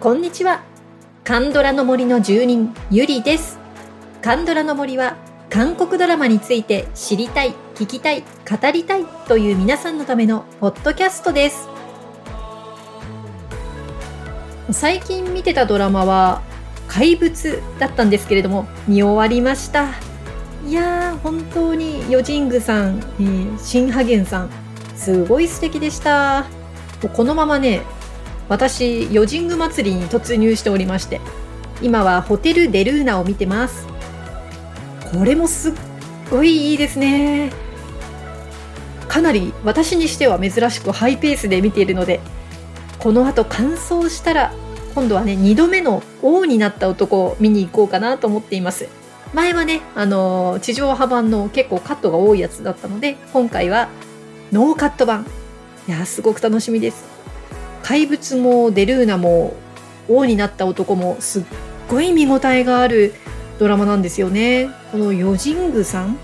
こんにちは。カンドラの森の住人ゆりです。カンドラの森は韓国ドラマについて知りたい聞きたい語りたいという皆さんのためのポッドキャストです。最近見てたドラマは怪物だったんですけれども見終わりました。いやー本当にヨジングさん、えー、シンハゲンさんすごい素敵でした。このままね私ヨジング祭りに突入しておりまして今はホテルデルーナを見てます。これもすっごいいいですね。かなり私にしては珍しくハイペースで見ているのでこの後完走したら今度はね2度目の王になった男を見に行こうかなと思っています。前はねあの地上波版の結構カットが多いやつだったので今回はノーカット版。いやすごく楽しみです。怪物もデルーナも王になった男もすっごい見応えがあるドラマなんですよね。このヨジングさん。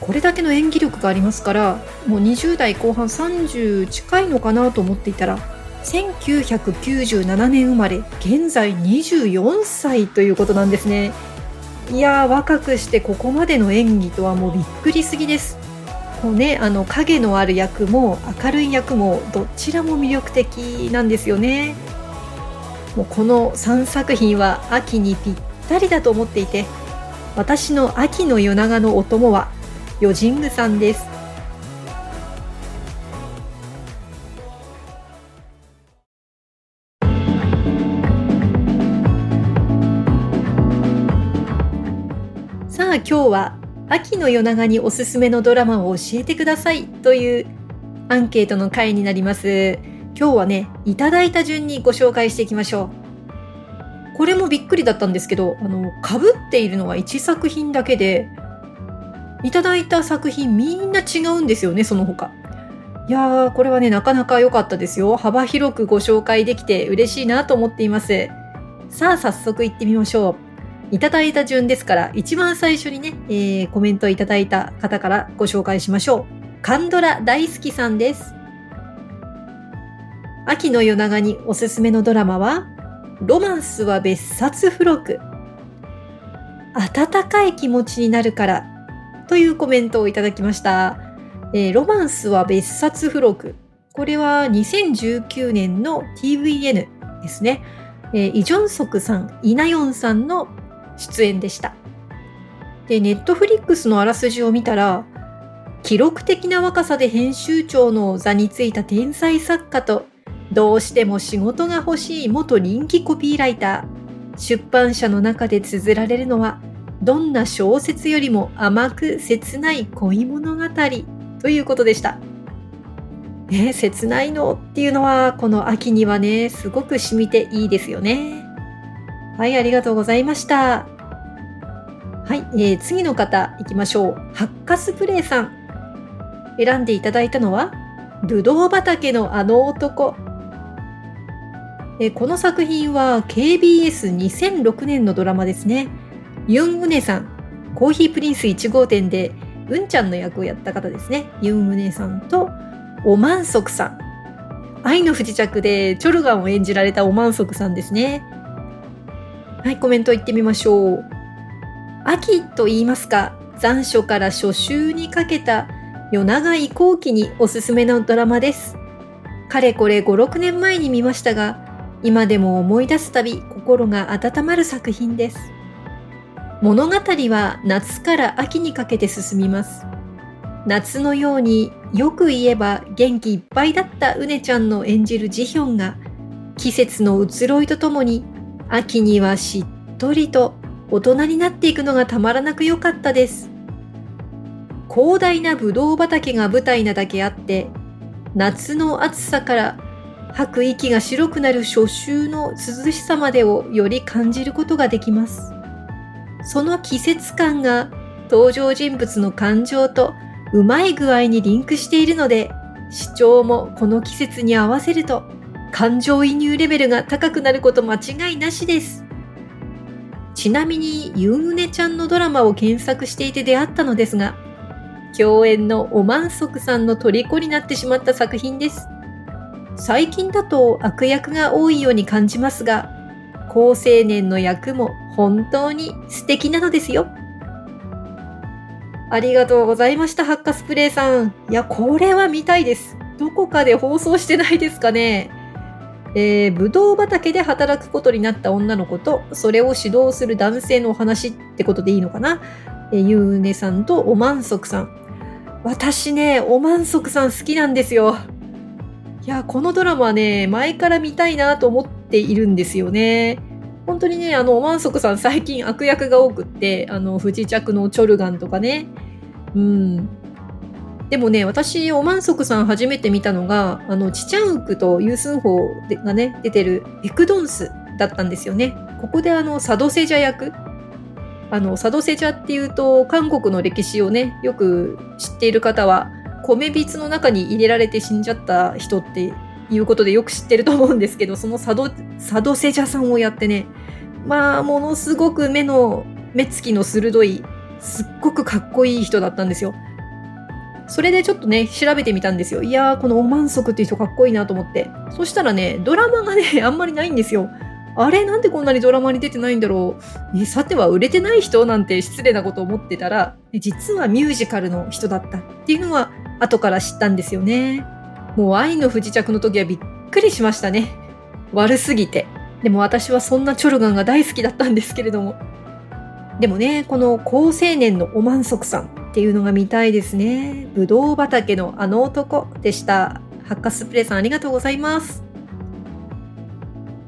これだけの演技力がありますからもう20代後半30近いのかなと思っていたら1997年生まれ現在24歳ということなんですね。いや若くしてここまでの演技とはもうびっくりすぎです。こうねあの影のある役も明るい役もどちらも魅力的なんですよね。もうこの3作品は秋にぴったりだと思っていて私の秋の夜長のお供はヨジングさんです。さあ今日は秋の夜長におすすめのドラマを教えてくださいというアンケートの回になります。今日はね、いただいた順にご紹介していきましょう。これもびっくりだったんですけど、あの、被っているのは1作品だけで、いただいた作品みんな違うんですよね、その他。いやー、これはね、なかなか良かったですよ。幅広くご紹介できて嬉しいなと思っています。さあ、早速行ってみましょう。いただいた順ですから、一番最初にね、えー、コメントいただいた方からご紹介しましょう。カンドラ大好きさんです。秋の夜長におすすめのドラマは、ロマンスは別冊付録。温かい気持ちになるから、というコメントをいただきました。えー、ロマンスは別冊付録。これは2019年の TVN ですね。えー、イ・ジョンソクさん、イ・ナヨンさんの出演でした。で、ネットフリックスのあらすじを見たら、記録的な若さで編集長の座についた天才作家と、どうしても仕事が欲しい元人気コピーライター、出版社の中で綴られるのは、どんな小説よりも甘く切ない恋物語ということでした。ね、切ないのっていうのは、この秋にはね、すごく染みていいですよね。はい、ありがとうございました。はい、えー、次の方行きましょう。ハッカスプレイさん。選んでいただいたのは、ぶどう畑のあの男。えー、この作品は KBS2006 年のドラマですね。ユン・ウネさん、コーヒープリンス1号店で、うんちゃんの役をやった方ですね。ユン・ウネさんと、オマンソクさん。愛の不時着でチョルガンを演じられたオマンソクさんですね。はい、コメントいってみましょう。秋と言いますか、残暑から初秋にかけた夜長移行期におすすめのドラマです。かれこれ5、6年前に見ましたが、今でも思い出すたび心が温まる作品です。物語は夏から秋にかけて進みます。夏のようによく言えば元気いっぱいだったうねちゃんの演じるジヒョンが季節の移ろいとともに秋にはしっとりと大人になっていくのがたまらなく良かったです。広大なブドウ畑が舞台なだけあって、夏の暑さから吐く息が白くなる初秋の涼しさまでをより感じることができます。その季節感が登場人物の感情とうまい具合にリンクしているので、視聴もこの季節に合わせると感情移入レベルが高くなること間違いなしです。ちなみに、ユンウネちゃんのドラマを検索していて出会ったのですが、共演のオマンソクさんの虜になってしまった作品です。最近だと悪役が多いように感じますが、高青年の役も本当に素敵なのですよ。ありがとうございました、ハッカスプレイさん。いや、これは見たいです。どこかで放送してないですかね。えー、ぶどう畑で働くことになった女の子と、それを指導する男性のお話ってことでいいのかな？えー、ゆうねさんとおまんそくさん。私ね、おまんそくさん好きなんですよ。いや、このドラマね、前から見たいなと思っているんですよね。本当にね、あの、万足さん最近悪役が多くって、あの、不時着のチョルガンとかね。うん。でもね、私、おまんそくさん初めて見たのが、あの、チチャンウクとユースンホーがね、出てるエクドンスだったんですよね。ここであの、サドセジャ役。あの、サドセジャっていうと、韓国の歴史をね、よく知っている方は、米びつの中に入れられて死んじゃった人っていうことでよく知ってると思うんですけど、そのサド、サドセジャさんをやってね、まあ、ものすごく目の、目つきの鋭い、すっごくかっこいい人だったんですよ。それでちょっとね、調べてみたんですよ。いやー、このオマンソクっていう人かっこいいなと思って。そしたらね、ドラマがね、あんまりないんですよ。あれなんでこんなにドラマに出てないんだろう。え、さては売れてない人なんて失礼なこと思ってたら、実はミュージカルの人だったっていうのは後から知ったんですよね。もう愛の不時着の時はびっくりしましたね。悪すぎて。でも私はそんなチョルガンが大好きだったんですけれども。でもね、この高青年のおまんそくさんっていうのが見たいですね。ぶどう畑のあの男でした。ハッカスプレイさんありがとうございます。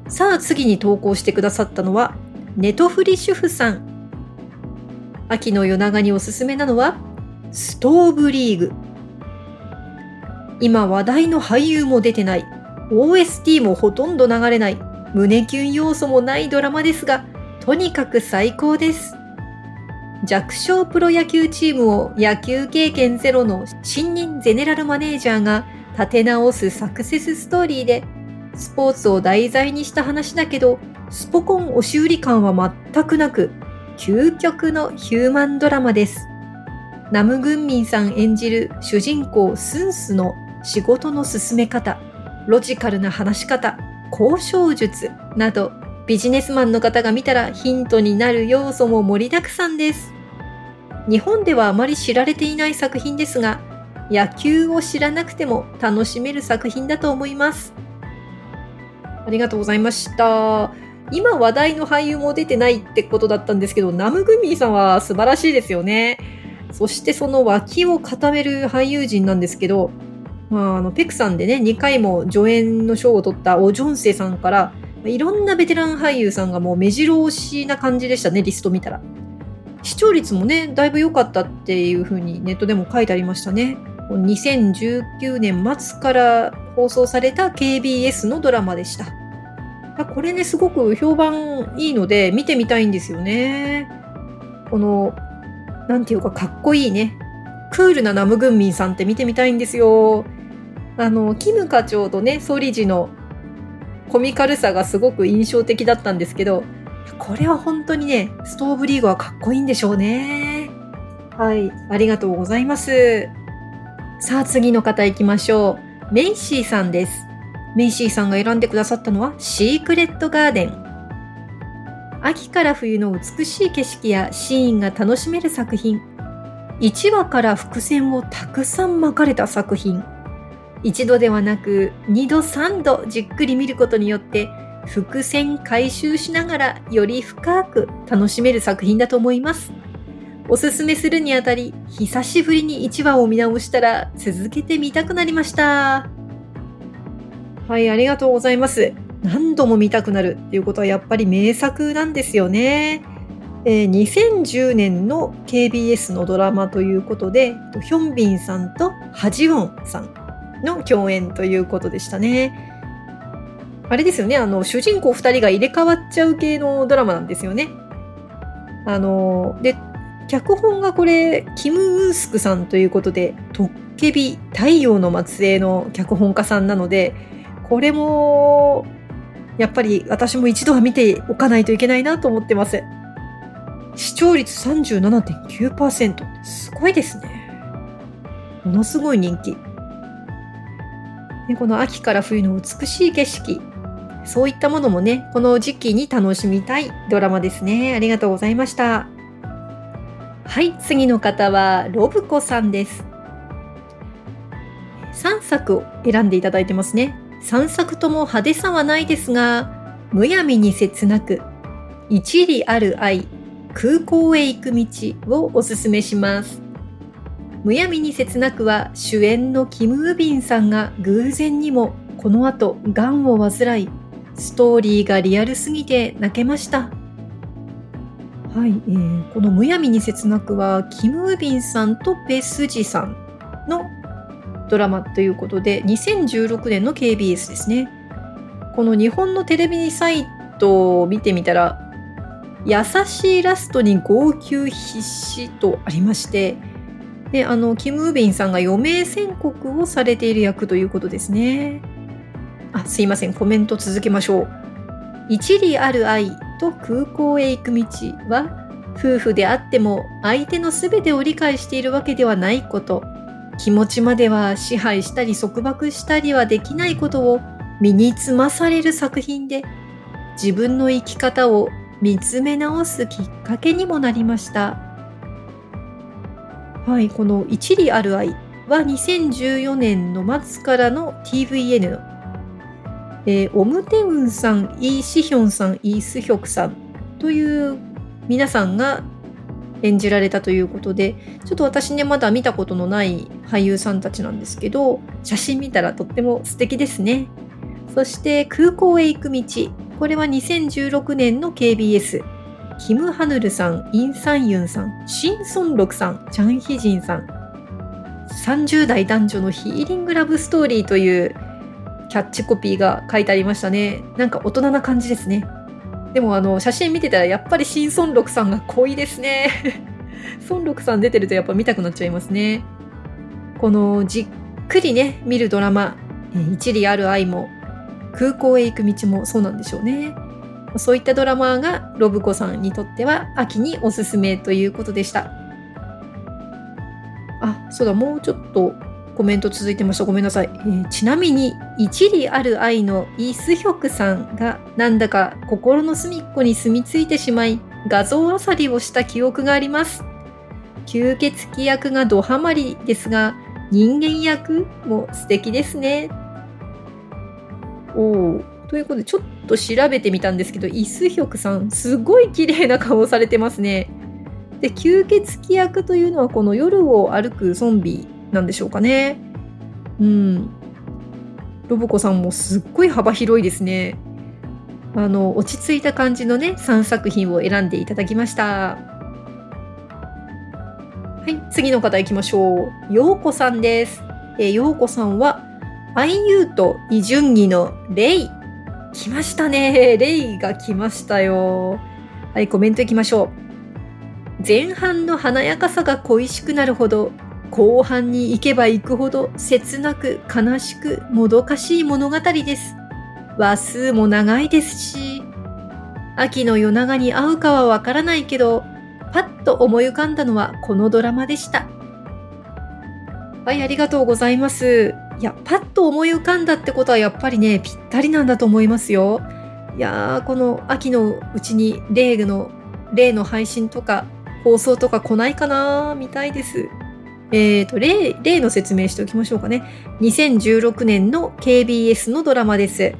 さあ次に投稿してくださったのは、ネトフリ主婦さん。秋の夜長におすすめなのは、ストーブリーグ。今話題の俳優も出てない、OST もほとんど流れない、胸キュン要素もないドラマですが、とにかく最高です。弱小プロ野球チームを野球経験ゼロの新任ゼネラルマネージャーが立て直すサクセスストーリーで、スポーツを題材にした話だけど、スポコン押し売り感は全くなく、究極のヒューマンドラマです。ナム・グンミンさん演じる主人公スンスの仕事の進め方、ロジカルな話し方、交渉術などビジネスマンの方が見たらヒントになる要素も盛りだくさんです。日本ではあまり知られていない作品ですが、野球を知らなくても楽しめる作品だと思います。ありがとうございました。今話題の俳優も出てないってことだったんですけど、ナムグミーさんは素晴らしいですよね。そしてその脇を固める俳優陣なんですけど、まあ、あの、ペクさんでね、2回も助演の賞を取ったオ・ジョンセさんから、いろんなベテラン俳優さんがもう目白押しな感じでしたね、リスト見たら。視聴率もね、だいぶ良かったっていう風にネットでも書いてありましたね。2019年末から放送された KBS のドラマでした。これね、すごく評判いいので見てみたいんですよね。この、なんていうかかっこいいね。クールなナムグンミンさんって見てみたいんですよ。あの、キム課長とね、総理事のコミカルさがすごく印象的だったんですけど、これは本当にね、ストーブリーグはかっこいいんでしょうね。はい、ありがとうございます。さあ次の方行きましょう。メイシーさんです。メイシーさんが選んでくださったのはシークレットガーデン。秋から冬の美しい景色やシーンが楽しめる作品。1話から伏線をたくさん巻かれた作品。一度ではなく二度三度じっくり見ることによって伏線回収しながらより深く楽しめる作品だと思います。おすすめするにあたり久しぶりに1話を見直したら続けてみたくなりました。はい、ありがとうございます。何度も見たくなるっていうことはやっぱり名作なんですよね。えー、2010年の KBS のドラマということで、ヒョンビンさんとハジウォンさんの共演ということでしたね。あれですよね、あの、主人公2人が入れ替わっちゃう系のドラマなんですよね。あの、で、脚本がこれ、キム・ウースクさんということで、トッケビ太陽の末裔の脚本家さんなので、これも、やっぱり私も一度は見ておかないといけないなと思ってます。視聴率37.9%。すごいですね。ものすごい人気。でこの秋から冬の美しい景色。そういったものもねこの時期に楽しみたいドラマですね。ありがとうございました。はい次の方はロブコさんです。3作を選んでいただいてますね。3作とも派手さはないですがむやみに切なく一理ある愛空港へ行く道をおすすめします。むやみに切なくは主演のキム・ウビンさんが偶然にもこの後がんを患いストーリーがリアルすぎて泣けました。はい、えー、この「むやみに切なく」はキム・ウビンさんとペスジさんのドラマということで2016年の KBS ですね。この日本のテレビサイトを見てみたら優しいラストに号泣必至とありましてであのキム・ウビンさんが余命宣告をされている役ということですね。あすいません。コメント続けましょう。一理ある愛と空港へ行く道は夫婦であっても相手の全てを理解しているわけではないこと。気持ちまでは支配したり束縛したりはできないことを身につまされる作品で自分の生き方を見つめ直すきっかけにもなりました。はい、この「一理ある愛」は2014年の末からの TVN、えー、オムテウンさん、イ・シヒョンさん、イ・スヒョクさんという皆さんが演じられたということでちょっと私ねまだ見たことのない俳優さんたちなんですけど写真見たらとっても素敵ですね。そして空港へ行く道。これは2016年の KBS キム・ハヌルさん、イン・サンユンさん、シン・ソンロクさん、チャン・ヒジンさん。30代男女のヒーリングラブストーリーというキャッチコピーが書いてありましたね。なんか大人な感じですね。でもあの写真見てたらやっぱりシン・ソンロクさんが濃いですね。ソンロクさん出てるとやっぱ見たくなっちゃいますね。このじっくりね、見るドラマ、一理ある愛も空港へ行く道もそうなんでしょうね。そういったドラマがロブコさんにとっては秋におすすめということでした。あ、そうだ、もうちょっとコメント続いてました。ごめんなさい。えー、ちなみに、一理ある愛のイ・スヒョクさんがなんだか心の隅っこに住み着いてしまい、画像あさりをした記憶があります。吸血鬼役がドハマりですが、人間役も素敵ですね。おお。ということで、ちょっと調べてみたんですけど、イスヒョクさん、すごい綺麗な顔をされてますね。で、吸血鬼役というのはこの夜を歩くゾンビなんでしょうかね。うん。ロボコさんもすっごい幅広いですね。あの、落ち着いた感じのね、3作品を選んでいただきました。はい、次の方行きましょう。ようこさんです。えー、ようこさんは、IU とイ・ジュンギのレイ来ましたね。レイが来ましたよ。はい、コメントいきましょう。前半の華やかさが恋しくなるほど、後半に行けば行くほど切なく悲しくもどかしい物語です。話数も長いですし、秋の夜長に会うかはわからないけど、パッと思い浮かんだのはこのドラマでした。はい、ありがとうございます。いや、パッと思い浮かんだってことはやっぱりね、ぴったりなんだと思いますよ。いやー、この秋のうちに例の、例の配信とか放送とか来ないかなみたいです。えっ、ー、と、例、例の説明しておきましょうかね。2016年の KBS のドラマです。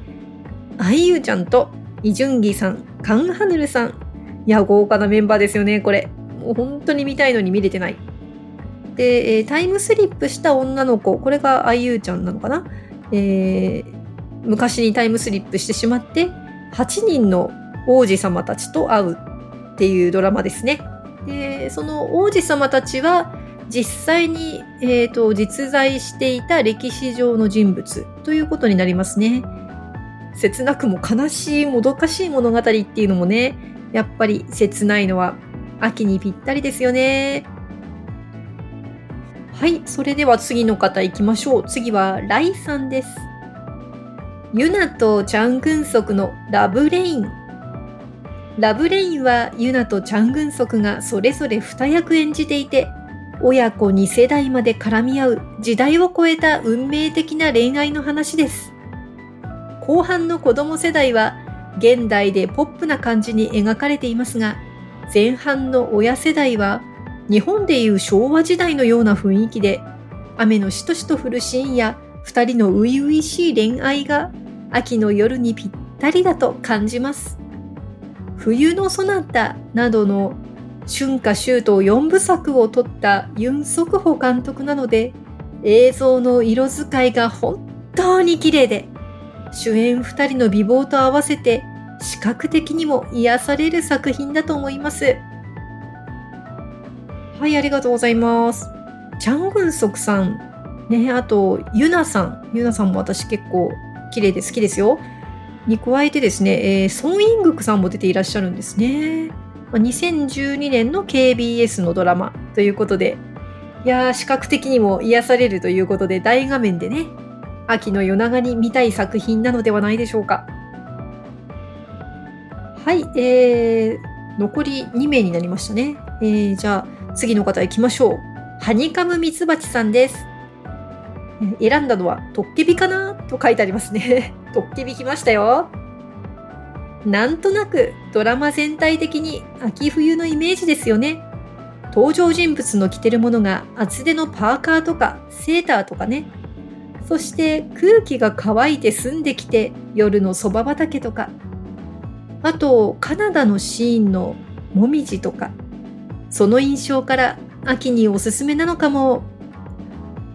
あいゆちゃんとイジュンギさん、カンハヌルさん。いや、豪華なメンバーですよね、これ。もう本当に見たいのに見れてない。で、えー、タイムスリップした女の子、これがあゆちゃんなのかな、えー、昔にタイムスリップしてしまって、8人の王子様たちと会うっていうドラマですね。で、その王子様たちは、実際に、えーと、実在していた歴史上の人物ということになりますね。切なくも悲しいもどかしい物語っていうのもね、やっぱり切ないのは秋にぴったりですよね。はい、それでは次の方行きましょう。次はライさんです。ユナとチャン・グンソクのラブレイン。ラブレインはユナとチャン・グンソクがそれぞれ2役演じていて、親子2世代まで絡み合う時代を超えた運命的な恋愛の話です。後半の子供世代は現代でポップな感じに描かれていますが、前半の親世代は日本でいう昭和時代のような雰囲気で、雨のしとしと降るシーンや二人の初々しい恋愛が秋の夜にぴったりだと感じます。冬のソナタなどの春夏秋冬4部作を撮ったユン・ソクホ監督なので映像の色使いが本当に綺麗で主演2人の美貌と合わせて視覚的にも癒される作品だと思います。はい、ありがとうございます。チャン・グンソクさん、ね、あと、ユナさん。ユナさんも私結構綺麗で好きですよ。に加えてですね、えー、ソン・イングクさんも出ていらっしゃるんですね。2012年の KBS のドラマということで、いやー、視覚的にも癒されるということで、大画面でね、秋の夜長に見たい作品なのではないでしょうか。はい、えー、残り2名になりましたね。えー、じゃあ、次の方行きましょう。ハニカムミツバチさんです。選んだのはトッケビかな？と書いてありますね。トッケビ来ましたよ。なんとなくドラマ全体的に秋冬のイメージですよね。登場人物の着てるものが厚手のパーカーとかセーターとかね。そして空気が乾いて澄んできて夜のそば畑とか。あとカナダのシーンのもみじとか。その印象から秋におすすめなのかも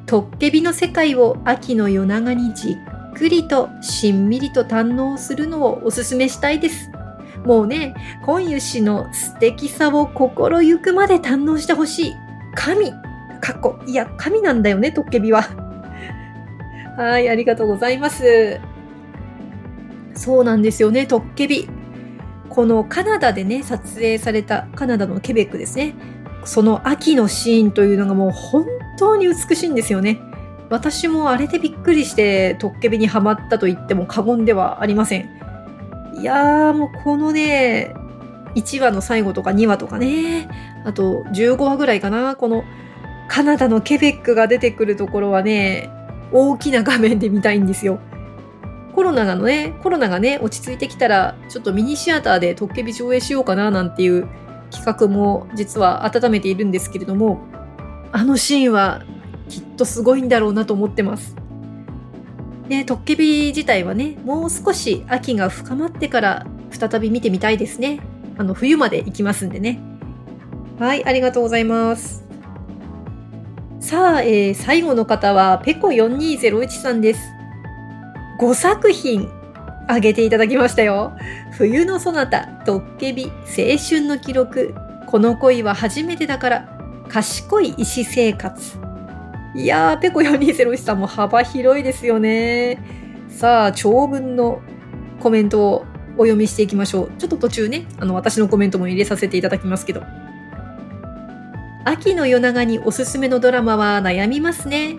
トッケビの世界を秋の夜長にじっくりとしんみりと堪能するのをおすすめしたいです。もうね、今湯氏の素敵さを心ゆくまで堪能してほしい。神かっこ、いや、神なんだよね、トッケビは。はい、ありがとうございます。そうなんですよね、トッケビ。このカナダでね、撮影された、カナダのケベックですね。その秋のシーンというのがもう本当に美しいんですよね。私もあれでびっくりしてトッケビにはまったと言っても過言ではありません。いやーもうこのね、1話の最後とか2話とかね、あと15話ぐらいかな、このカナダのケベックが出てくるところはね、大きな画面で見たいんですよ。コロナがね、コロナがね、落ち着いてきたら、ちょっとミニシアターでトッケビ上映しようかななんていう企画も実は温めているんですけれども、あのシーンはきっとすごいんだろうなと思ってます。で、トッケビ自体はね、もう少し秋が深まってから再び見てみたいですね。あの、冬まで行きますんでね。はい、ありがとうございます。さあ、えー、最後の方は、ペコ4201さんです。5作品あげていただきましたよ。冬のそなた、ドッケビ、青春の記録、この恋は初めてだから、賢い医師生活。いやー、ペコ4201さんも幅広いですよね。さあ、長文のコメントをお読みしていきましょう。ちょっと途中ね、あの、私のコメントも入れさせていただきますけど。秋の夜長におすすめのドラマは悩みますね。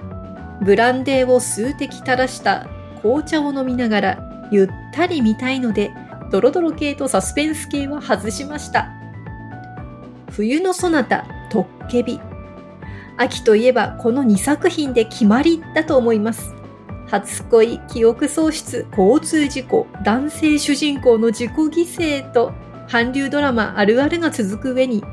ブランデーを数滴垂らした紅茶を飲みながらゆったり見たいので、ドロドロ系とサスペンス系は外しました。冬のそなた、トッケビ。秋といえばこの2作品で決まりだと思います。初恋、記憶喪失、交通事故、男性主人公の自己犠牲と韓流ドラマあるあるが続く上に、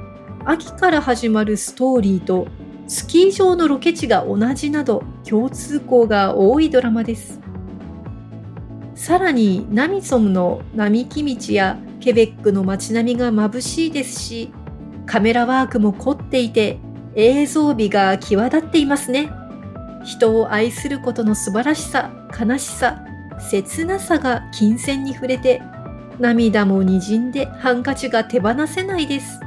秋から始まるストーリーとスキー場のロケ地が同じなど共通項が多いドラマです。さらにナミソムの並木道やケベックの街並みが眩しいですし、カメラワークも凝っていて映像美が際立っていますね。人を愛することの素晴らしさ、悲しさ、切なさが金銭に触れて、涙も滲んでハンカチが手放せないです。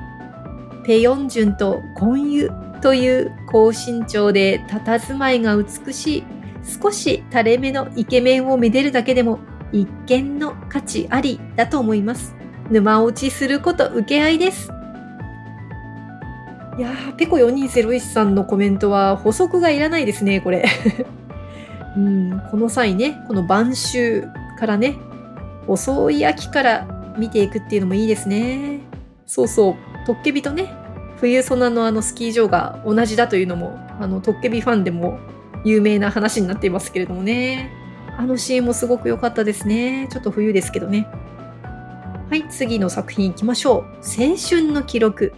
ペヨンジュンとコンユという高身長で佇まいが美しい少し垂れ目のイケメンをめでるだけでも一見の価値ありだと思います。沼落ちすること受け合いです。いやー、ペコ4201さんのコメントは補足がいらないですね、これ。うん、この際ね、この晩秋からね、遅い秋から見ていくっていうのもいいですね。そうそう、トッケビとね、冬ソナのあのスキー場が同じだというのも、あの、トッケビファンでも有名な話になっていますけれどもね。あのシーンもすごく良かったですね。ちょっと冬ですけどね。はい、次の作品行きましょう。青春の記録。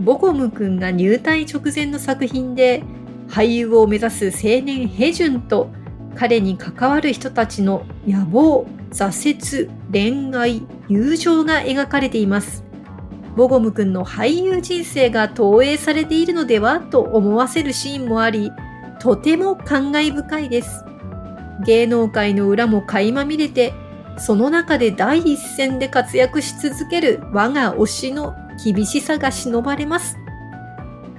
ボゴム君が入隊直前の作品で、俳優を目指す青年ヘジュンと彼に関わる人たちの野望、挫折、恋愛、友情が描かれています。ボゴム君の俳優人生が投影されているのではと思わせるシーンもあり、とても感慨深いです。芸能界の裏も垣間見れて、その中で第一線で活躍し続ける我が推しの厳しさが忍ばれます。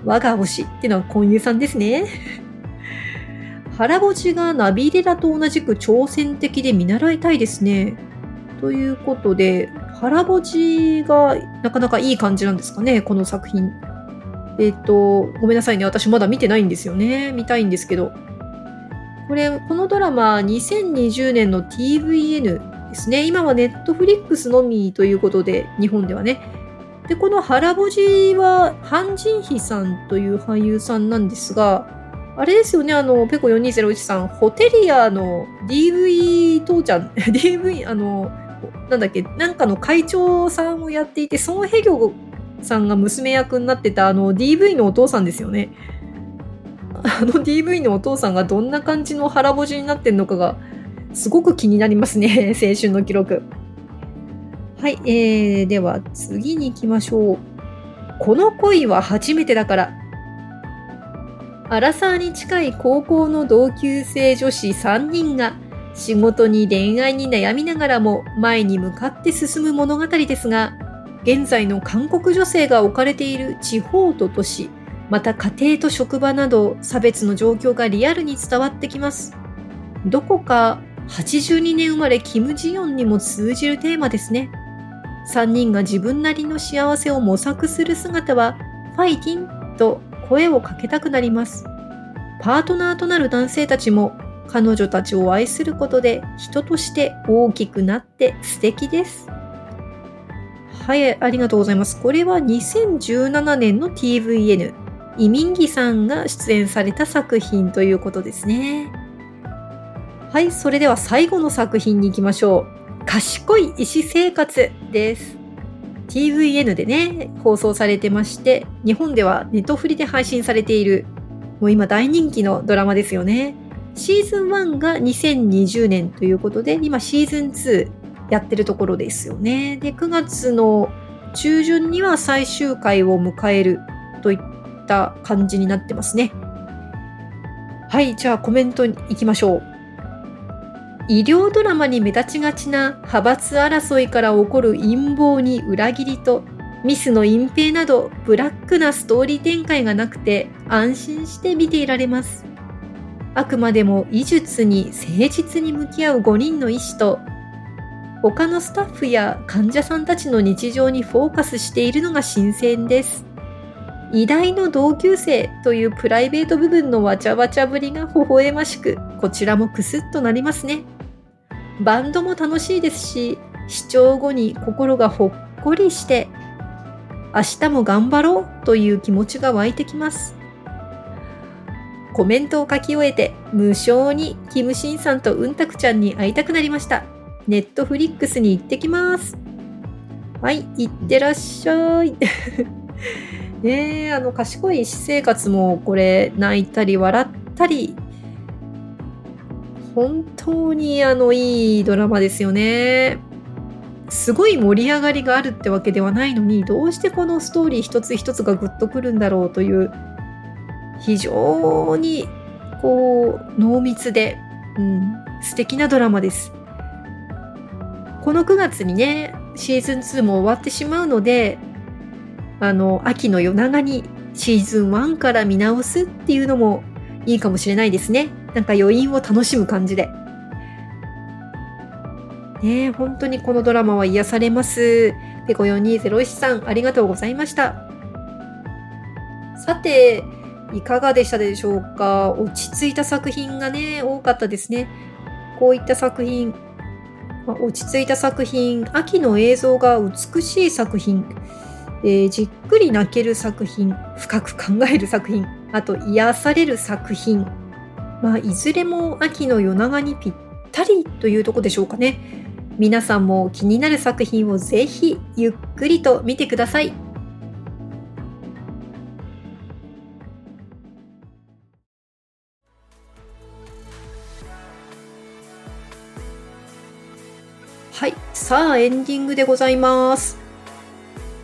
我が推しってのは婚友さんですね。腹落ちがナビレラと同じく挑戦的で見習いたいですね。ということで、腹落ちがなかなかいい感じなんですかね、この作品。えっ、ー、と、ごめんなさいね。私まだ見てないんですよね。見たいんですけど。これ、このドラマ、2020年の TVN ですね。今はネットフリックスのみということで、日本ではね。で、この原ぼじは、ハン・ジンヒさんという俳優さんなんですが、あれですよね、あの、ペコ4201さん、ホテリアの DV 父ちゃん、DV、あの、なんだっけ、なんかの会長さんをやっていて、ソン・ヘギョさんが娘役になってた、あの、DV のお父さんですよね。あの DV のお父さんがどんな感じの腹ぼじになってんのかが、すごく気になりますね、青春の記録。はい、えー、では次に行きましょう。この恋は初めてだから。アラサーに近い高校の同級生女子3人が仕事に恋愛に悩みながらも前に向かって進む物語ですが、現在の韓国女性が置かれている地方と都市、また家庭と職場など差別の状況がリアルに伝わってきます。どこか82年生まれキム・ジヨンにも通じるテーマですね。3人が自分なりの幸せを模索する姿は、ファイティンと声をかけたくなります。パートナーとなる男性たちも彼女たちを愛することで人として大きくなって素敵です。はい、ありがとうございます。これは2017年の TVN、イミンギさんが出演された作品ということですね。はい、それでは最後の作品に行きましょう。賢い医師生活です。TVN でね、放送されてまして、日本ではネットフリで配信されている、もう今大人気のドラマですよね。シーズン1が2020年ということで、今シーズン2やってるところですよね。で、9月の中旬には最終回を迎えるといった感じになってますね。はい、じゃあコメントに行きましょう。医療ドラマに目立ちがちな派閥争いから起こる陰謀に裏切りとミスの隠蔽などブラックなストーリー展開がなくて安心して見ていられます。あくまでも医術に誠実に向き合う5人の医師と他のスタッフや患者さんたちの日常にフォーカスしているのが新鮮です。偉大の同級生というプライベート部分のわちゃわちゃぶりが微笑ましく、こちらもクスッとなりますね。バンドも楽しいですし、視聴後に心がほっこりして、明日も頑張ろうという気持ちが湧いてきます。コメントを書き終えて、無償にキムシンさんとうんたくちゃんに会いたくなりました。ネットフリックスに行ってきます。はい、行ってらっしゃい。ねえ、あの、賢い私生活もこれ、泣いたり笑ったり本当にあのいいドラマですよね。すごい盛り上がりがあるってわけではないのにどうしてこのストーリー一つ一つがグッとくるんだろうという非常にこう濃密で、うん、素敵なドラマです。この9月にねシーズン2も終わってしまうのであの秋の夜長にシーズン1から見直すっていうのもいいかもしれないですね。なんか余韻を楽しむ感じで。ね本当にこのドラマは癒されます。ペコ4201さん、ありがとうございました。さて、いかがでしたでしょうか？落ち着いた作品がね、多かったですね。こういった作品、ま落ち着いた作品、秋の映像が美しい作品、えー、じっくり泣ける作品、深く考える作品、あと癒される作品。まあ、いずれも秋の夜長にぴったりというとこでしょうかね。皆さんも気になる作品をぜひゆっくりと見てくださ。い。さあ、エンディングでございます。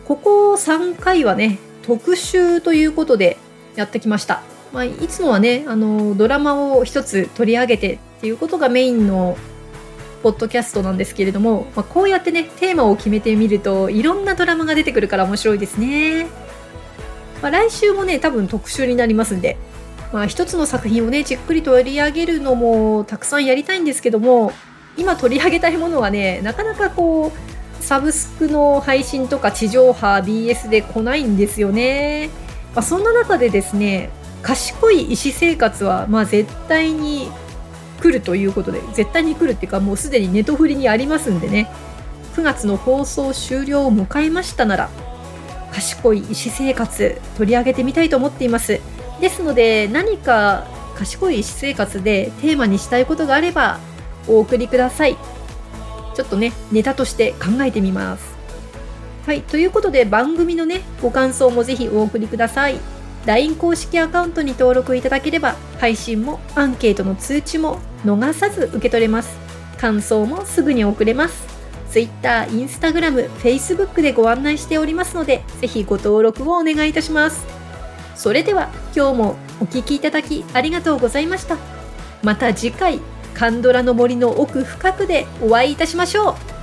ここ3回はね、特集ということでやってきました。まあ、いつもはね、あの、ドラマを一つ取り上げてっていうことがメインのポッドキャストなんですけれども、まあ、こうやってね、テーマを決めてみると、いろんなドラマが出てくるから面白いですね。まあ、来週もね、多分特集になりますんで、まあ、一つの作品をね、じっくり取り上げるのもたくさんやりたいんですけども、今取り上げたいものはねなかなかこうサブスクの配信とか地上波 BS で来ないんですよね、まあ、そんな中でですね賢い医師生活はまあ絶対に来るということで絶対に来るっていうかもうすでにネトフリにありますんでね。9月の放送終了を迎えましたなら賢い医師生活取り上げてみたいと思っています。ですので何か賢い医師生活でテーマにしたいことがあればお送りください。ちょっとね、ネタとして考えてみます。はい、ということで番組のね、ご感想もぜひお送りください。LINE 公式アカウントに登録いただければ、配信もアンケートの通知も逃さず受け取れます。感想もすぐに送れます。Twitter、Instagram、Facebook でご案内しておりますので、ぜひご登録をお願いいたします。それでは今日もお聴きいただきありがとうございました。また次回カンドラの森の奥深くでお会いいたしましょう。